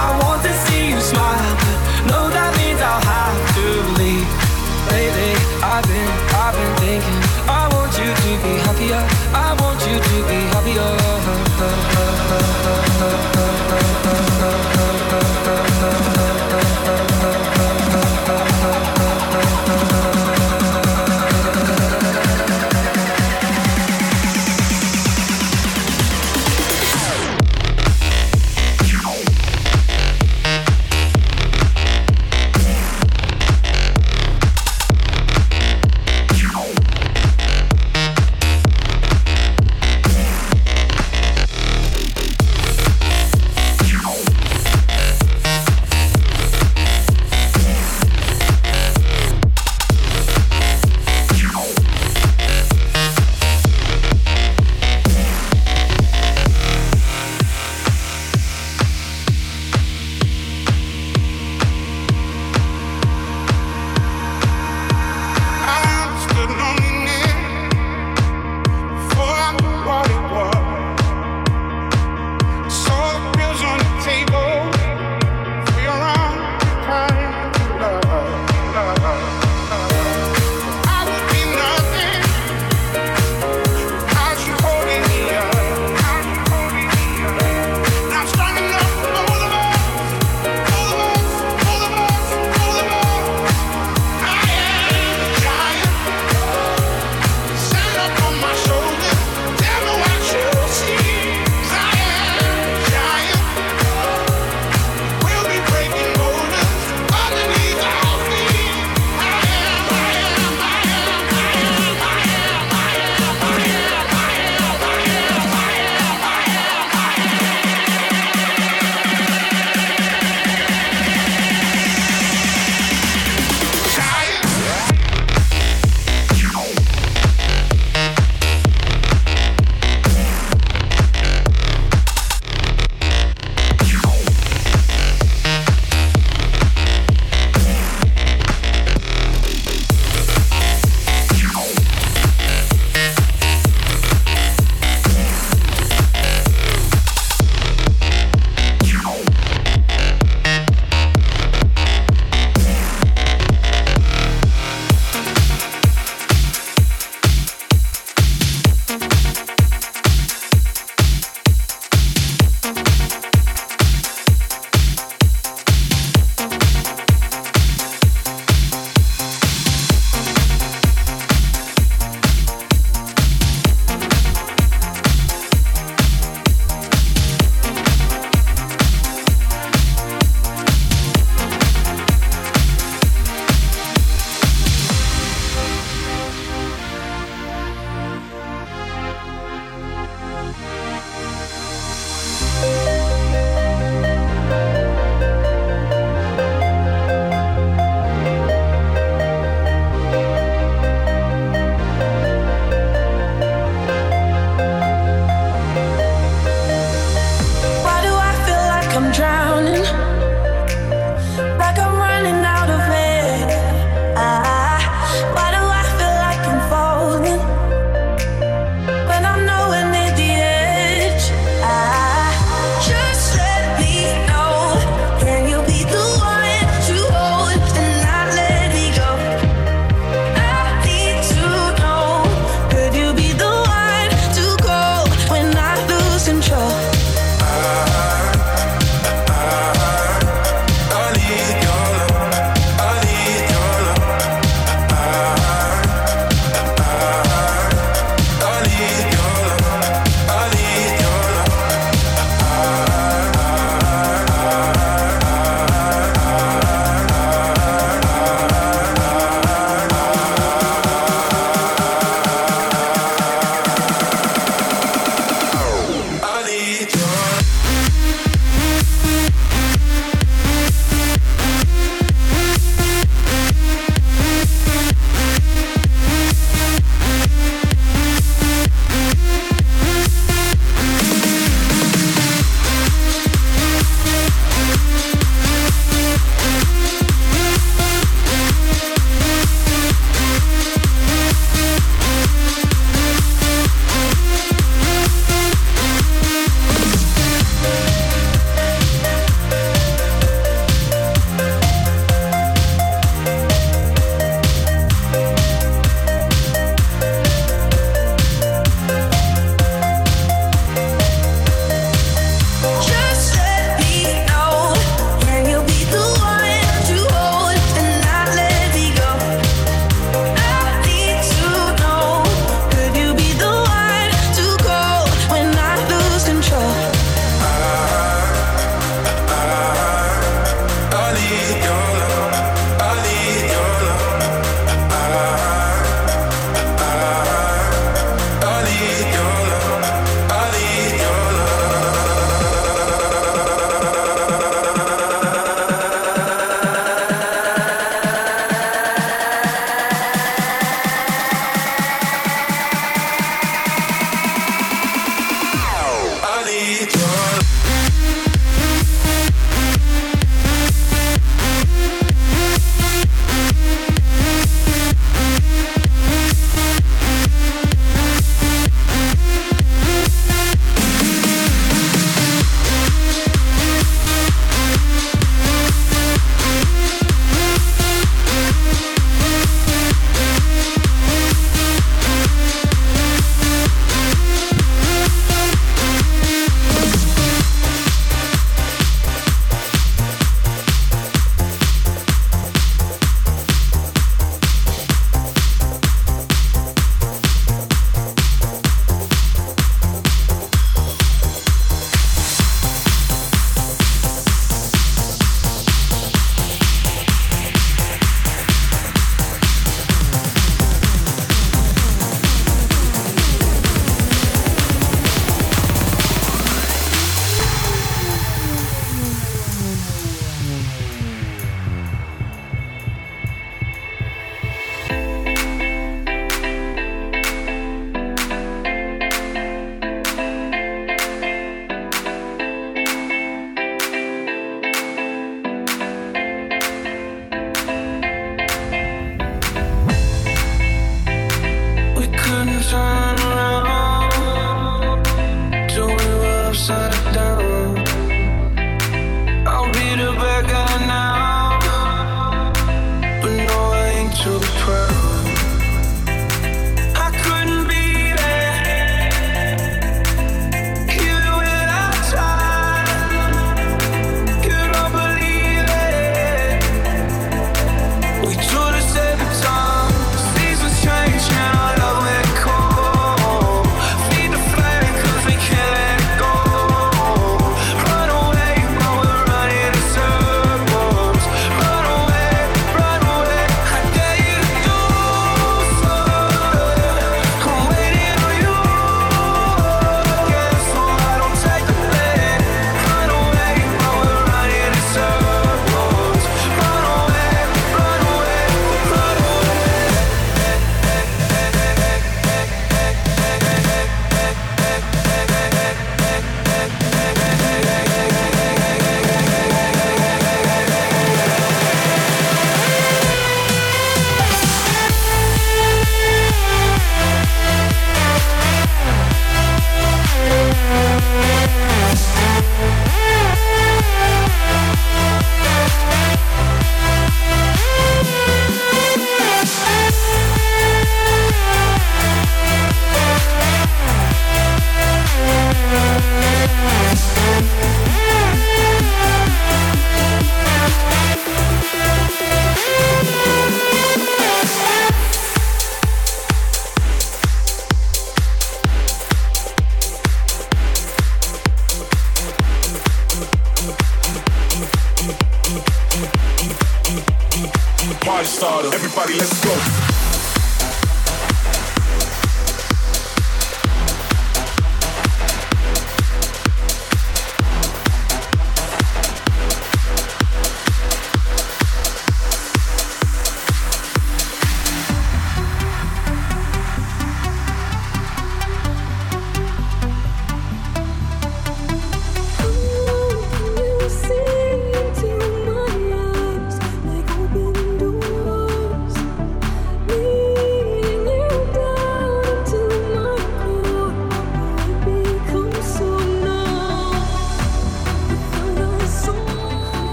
I want to see you smile,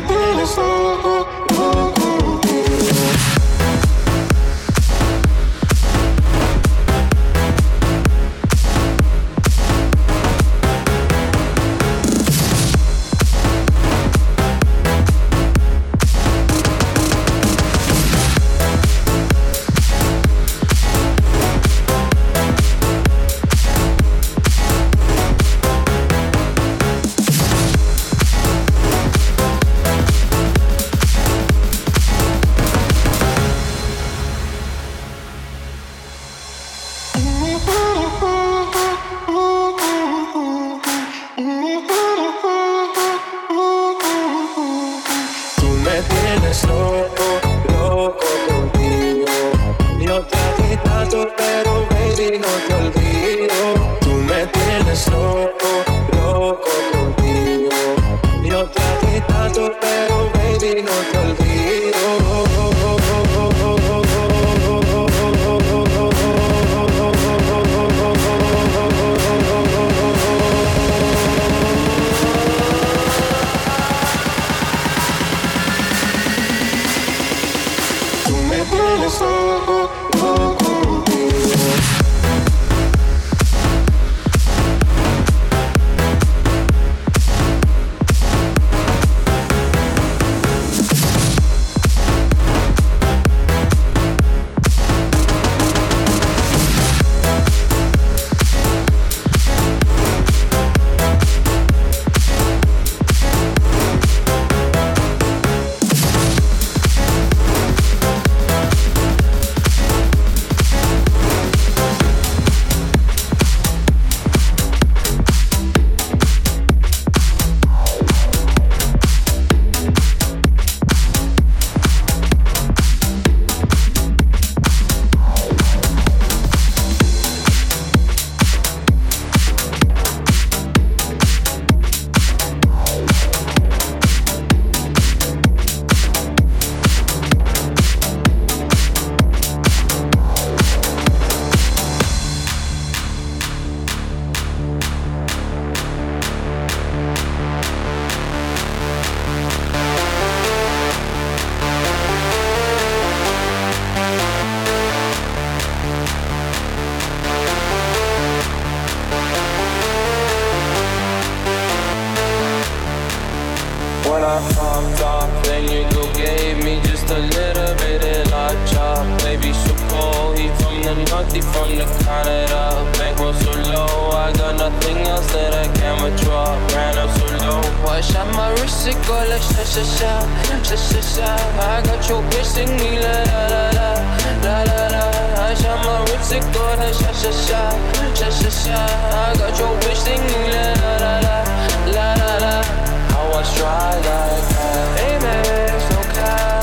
Baby, let's go. dropped off. Then you go gave me just a little bit of la chop. Baby, so cold, he from the north, he from the Canada. Bankroll so low, I got nothing else that I can withdraw. Ran up so low, I shot my wrist, it go like sha sha sha, sha sha sha. I got your bitch singing me la la la la, la la la. I shot my wrist, it go like sha sha sha, sha sha sha. I got your bitch singing me la la la la, la much dry like that. Amen. no cap.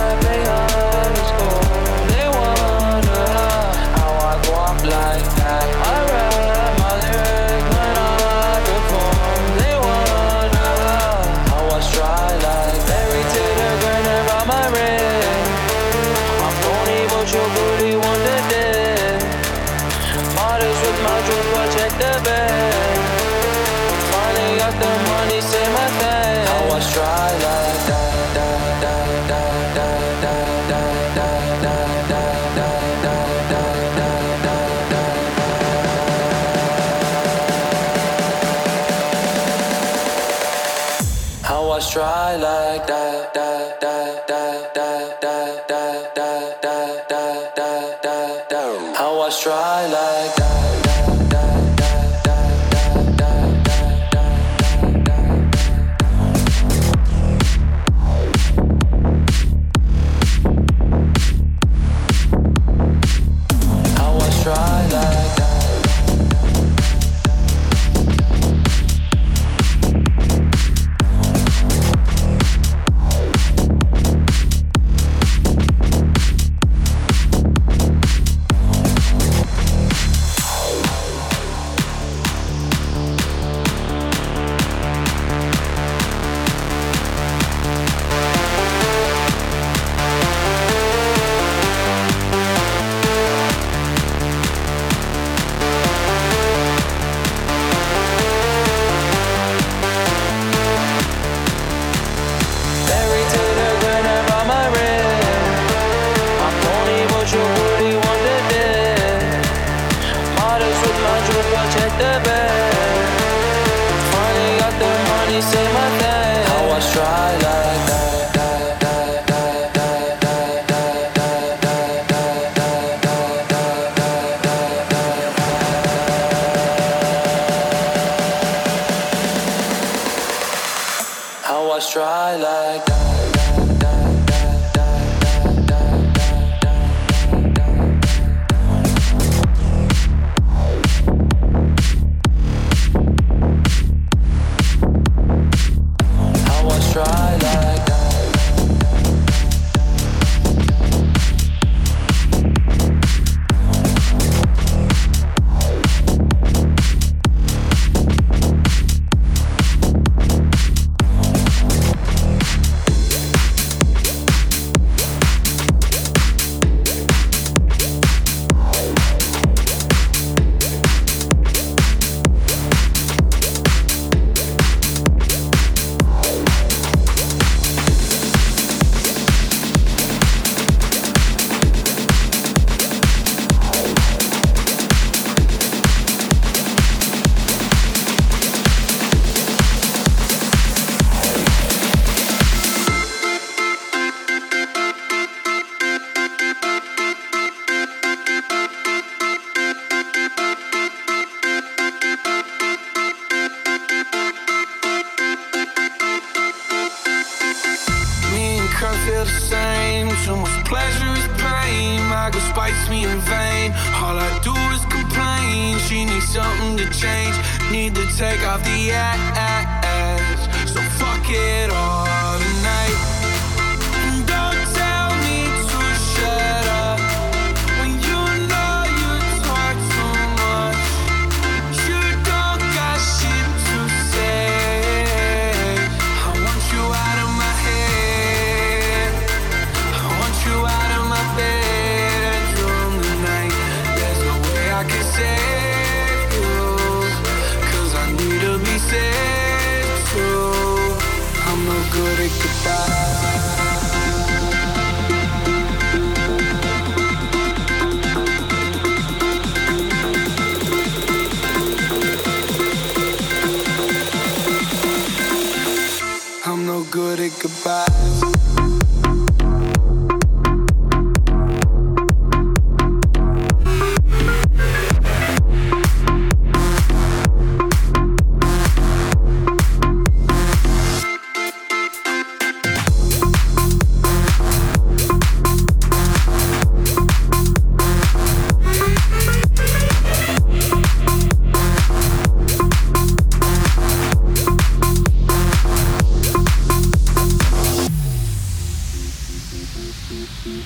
change, need to take off the ass. So fuck it all.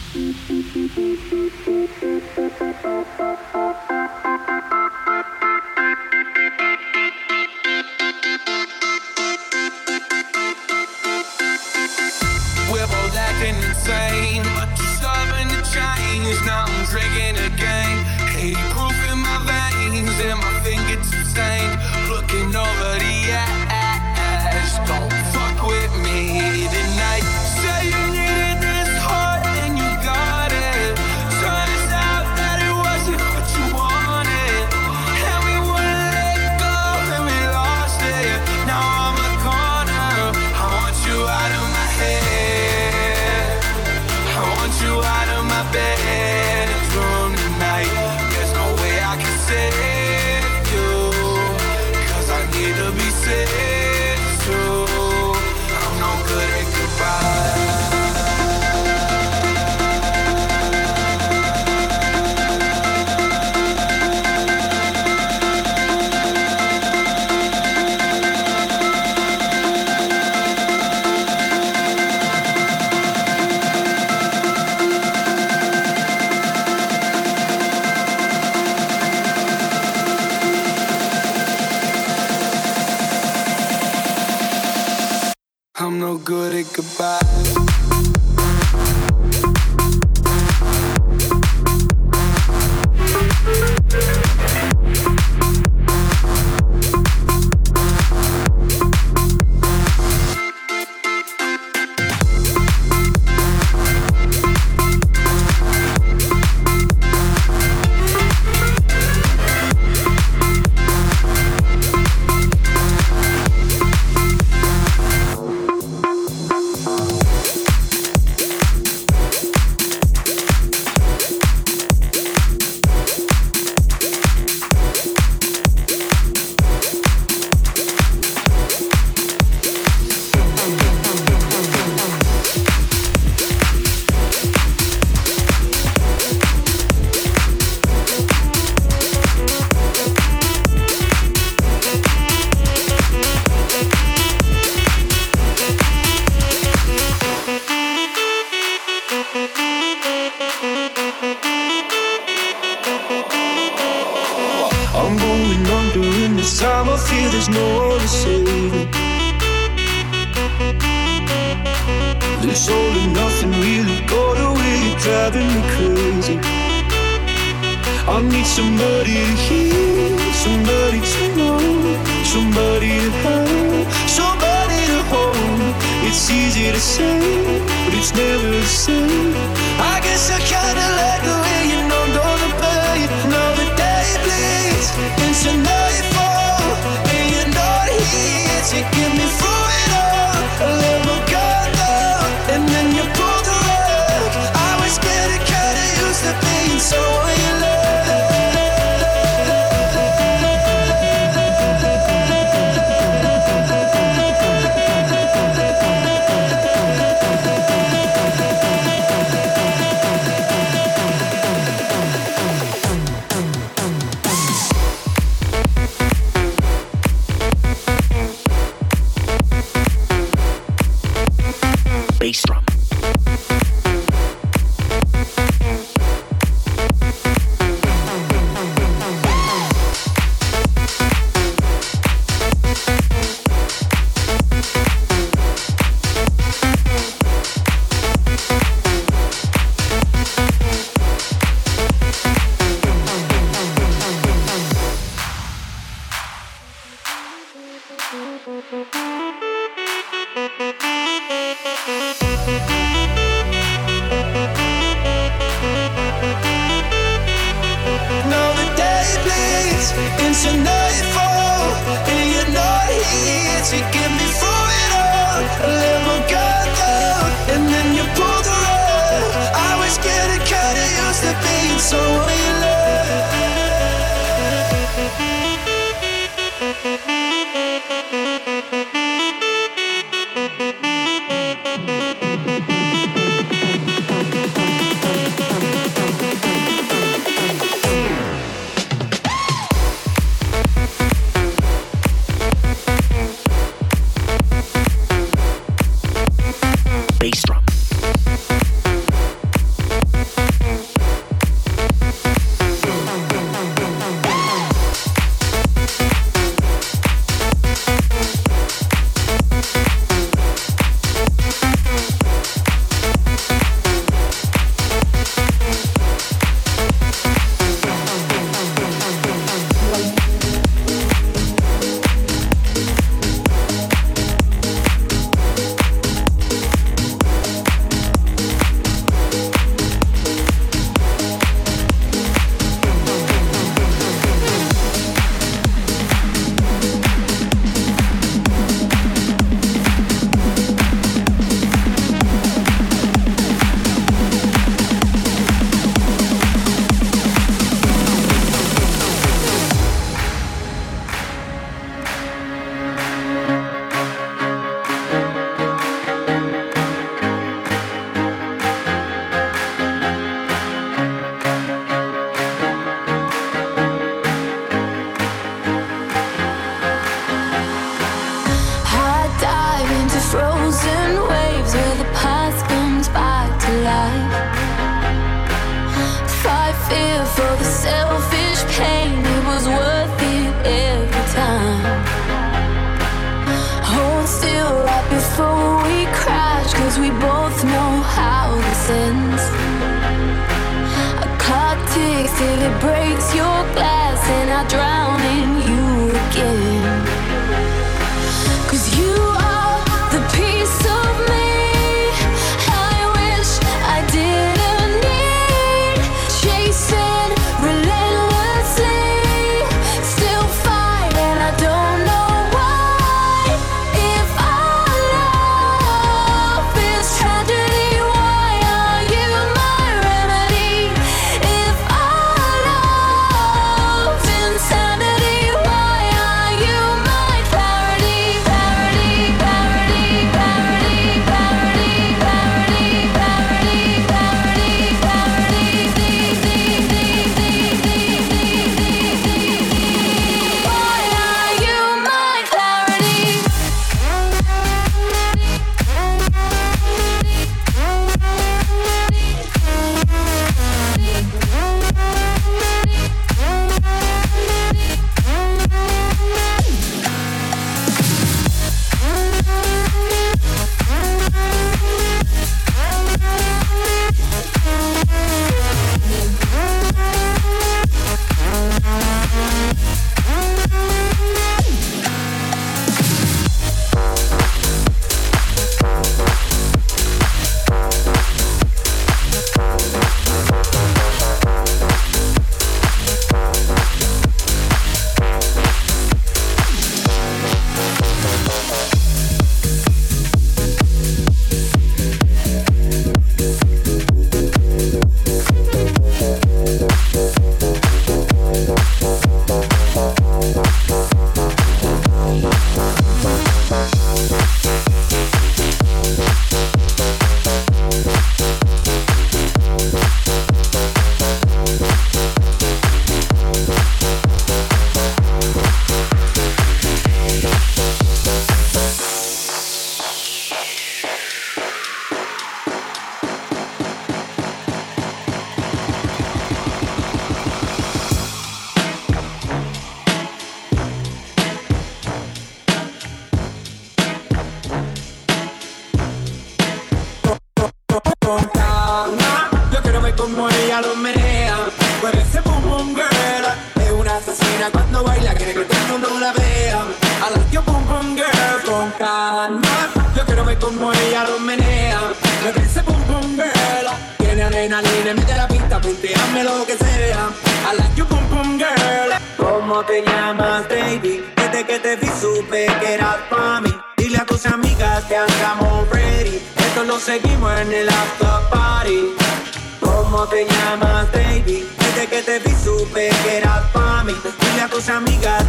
Thank you. no good at goodbye. years and nothing really got away. Driving me crazy. I need somebody to hear, somebody to know, somebody to have, somebody to hold. It's easy to say, but it's never the same. I guess I kinda like the way you numbed all the pain. Now the day bleeds and you're not here to give me.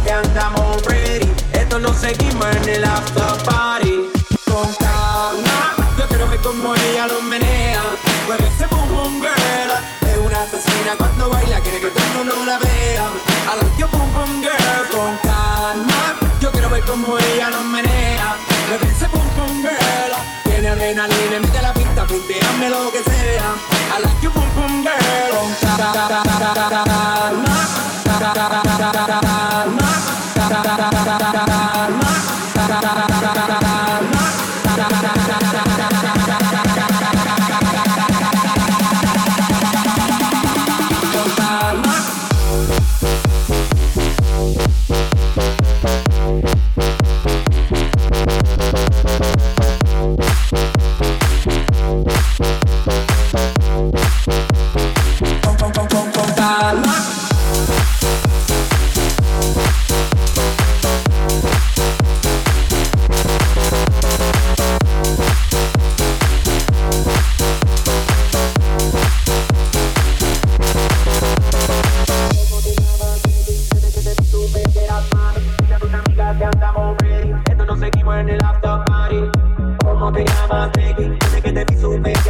Que andamos ready. Esto lo seguimos en el after party. Con calma, yo quiero ver cómo ella lo menea. Mueve ese boom boom girl. Es una asesina cuando baila, quiere que todo mundo la vea. I like your boom boom girl. Con calma, yo quiero ver cómo ella lo menea. Mueve ese boom boom girl. Tiene adrenalina, mete la pista, punteame lo que sea. I like your boom boom girl.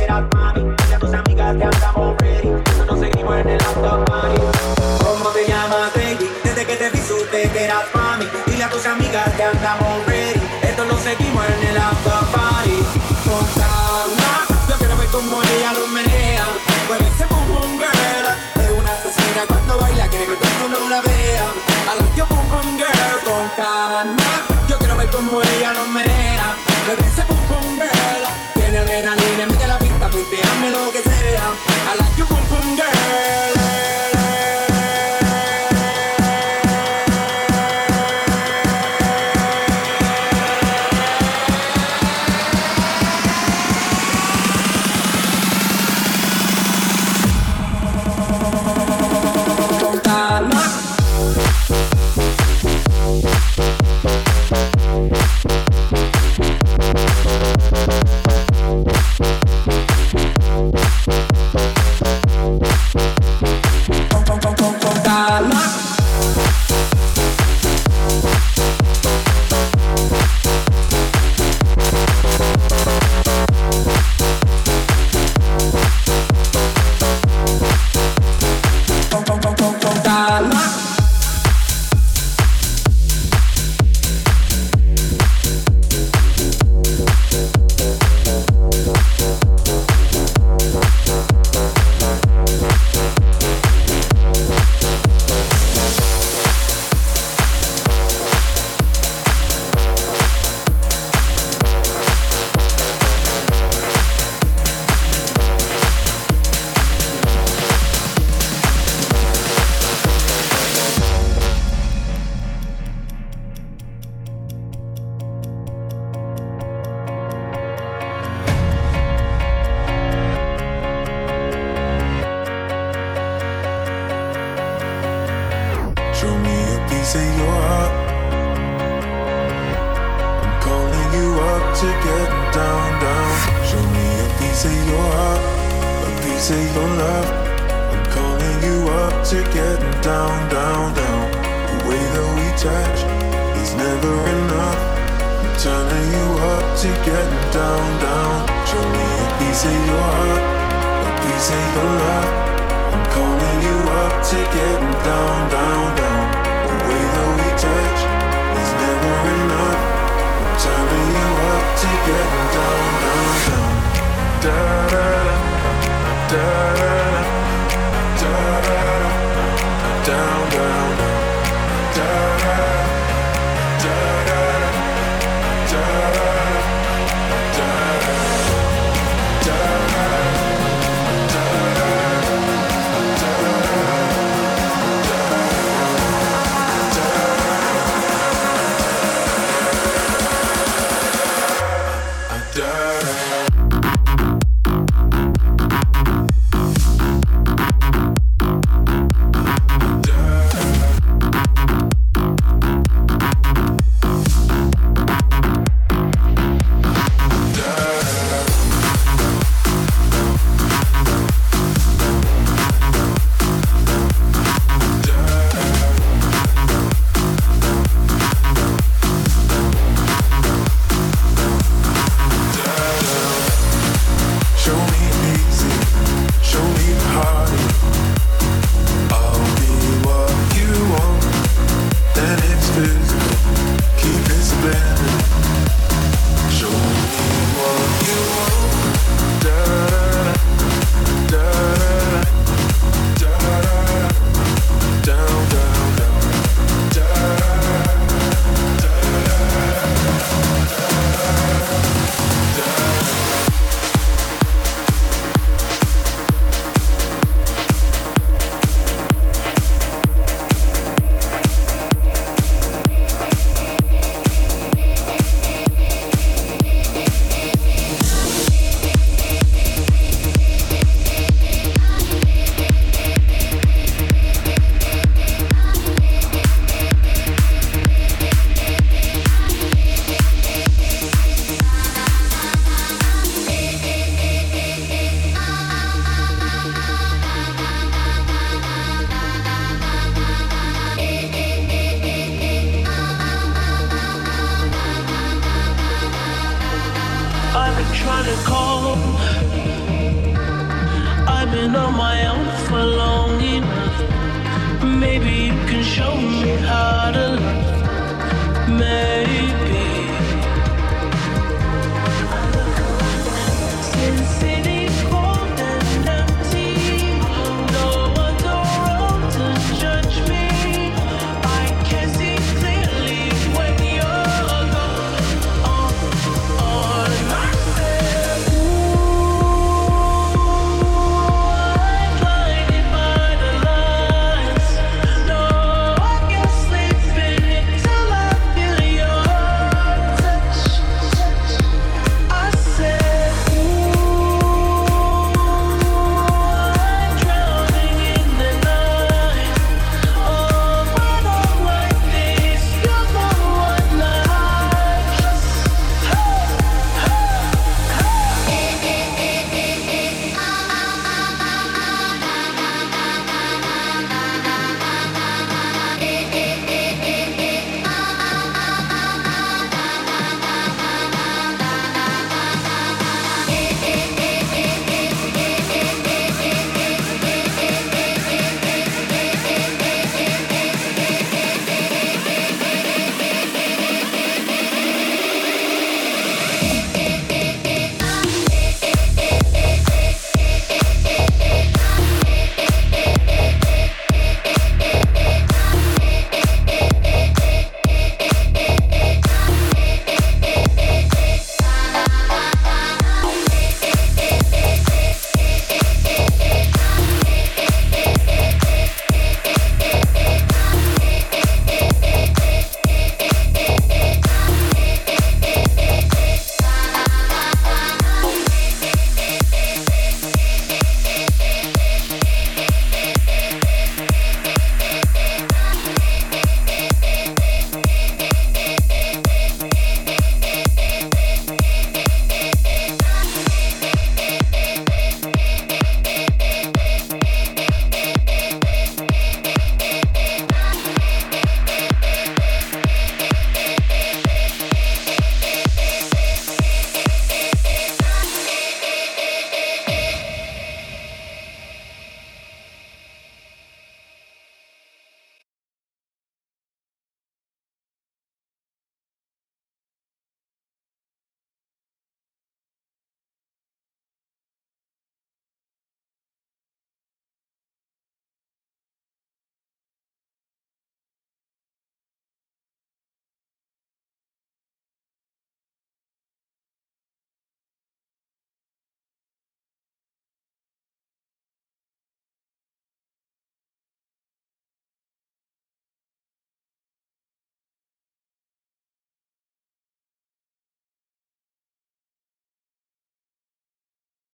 esperas, mami. Dale a tus amigas que andamos ready. Nosotros seguimos en el after party. ¿Cómo te llamas, baby? Desde que te vi supe que eras mami. Dile a tus amigas que andamos da.